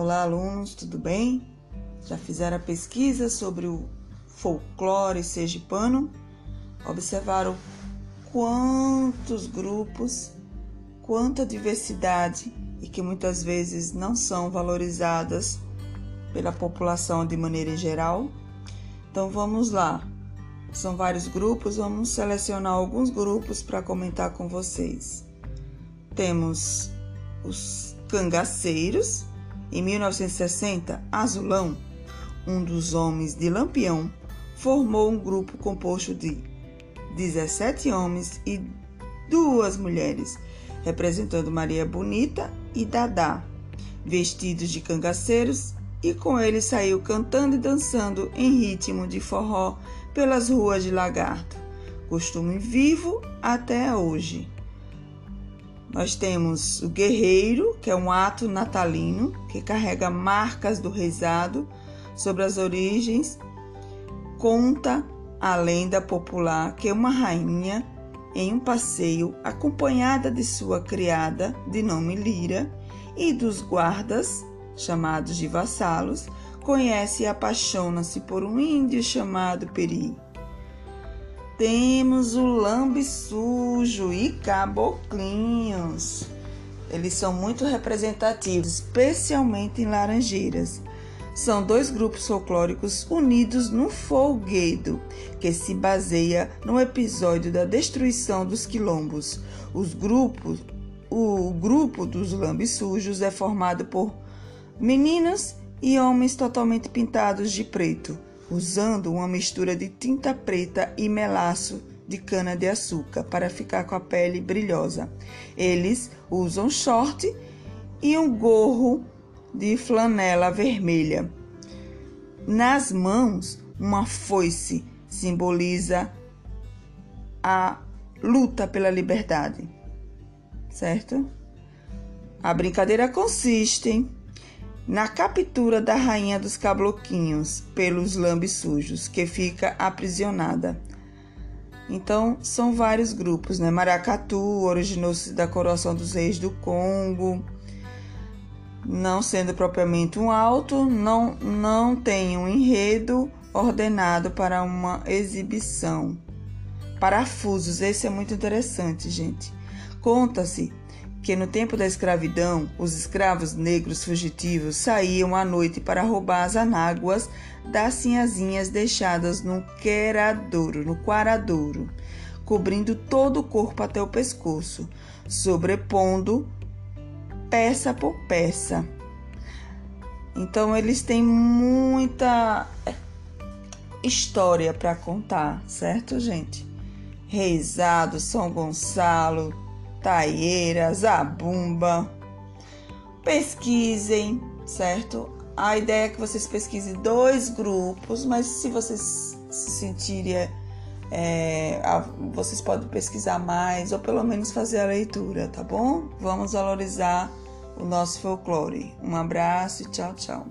Olá, alunos, tudo bem? Já fizeram a pesquisa sobre o folclore sergipano? Observaram quantos grupos, quanta diversidade e que muitas vezes não são valorizadas pela população de maneira geral? Então vamos lá. São vários grupos, vamos selecionar alguns grupos para comentar com vocês. Temos os cangaceiros. Em 1960, Azulão, um dos homens de Lampião, formou um grupo composto de 17 homens e duas mulheres, representando Maria Bonita e Dadá, vestidos de cangaceiros, e com eles saiu cantando e dançando em ritmo de forró pelas ruas de Lagarto, costume vivo até hoje. Nós temos o guerreiro, que é um ato natalino que carrega marcas do rezado sobre as origens. Conta a lenda popular que uma rainha, em um passeio, acompanhada de sua criada, de nome Lira, e dos guardas, chamados de vassalos, conhece e apaixona-se por um índio chamado Peri. Temos o lambe sujo e caboclinhos. Eles são muito representativos, especialmente em Laranjeiras. São dois grupos folclóricos unidos no folguedo, que se baseia no episódio da destruição dos quilombos. Os grupos, o grupo dos lambissujos é formado por meninos e homens totalmente pintados de preto, usando uma mistura de tinta preta e melaço de cana-de-açúcar para ficar com a pele brilhosa. Eles usam short e um gorro de flanela vermelha. Nas mãos, uma foice simboliza a luta pela liberdade, certo? A brincadeira consiste na captura da rainha dos cabloquinhos pelos lambes sujos, que fica aprisionada. Então, são vários grupos, né? Maracatu originou-se da coroação dos reis do Congo, não sendo propriamente um alto, não, não tem um enredo ordenado para uma exibição. Parafusos, esse é muito interessante, gente. Conta-se que no tempo da escravidão, os escravos negros fugitivos saíam à noite para roubar as anáguas das sinhazinhas deixadas no queradouro, no quaradouro, cobrindo todo o corpo até o pescoço, sobrepondo peça por peça. Então eles têm muita história para contar, certo, gente? Reisado, São Gonçalo, Taieira, Zabumba. Pesquisem, certo? A ideia é que vocês pesquisem dois grupos, mas se vocês se sentirem, é, vocês podem pesquisar mais ou pelo menos fazer a leitura, tá bom? Vamos valorizar o nosso folclore. Um abraço e tchau, tchau.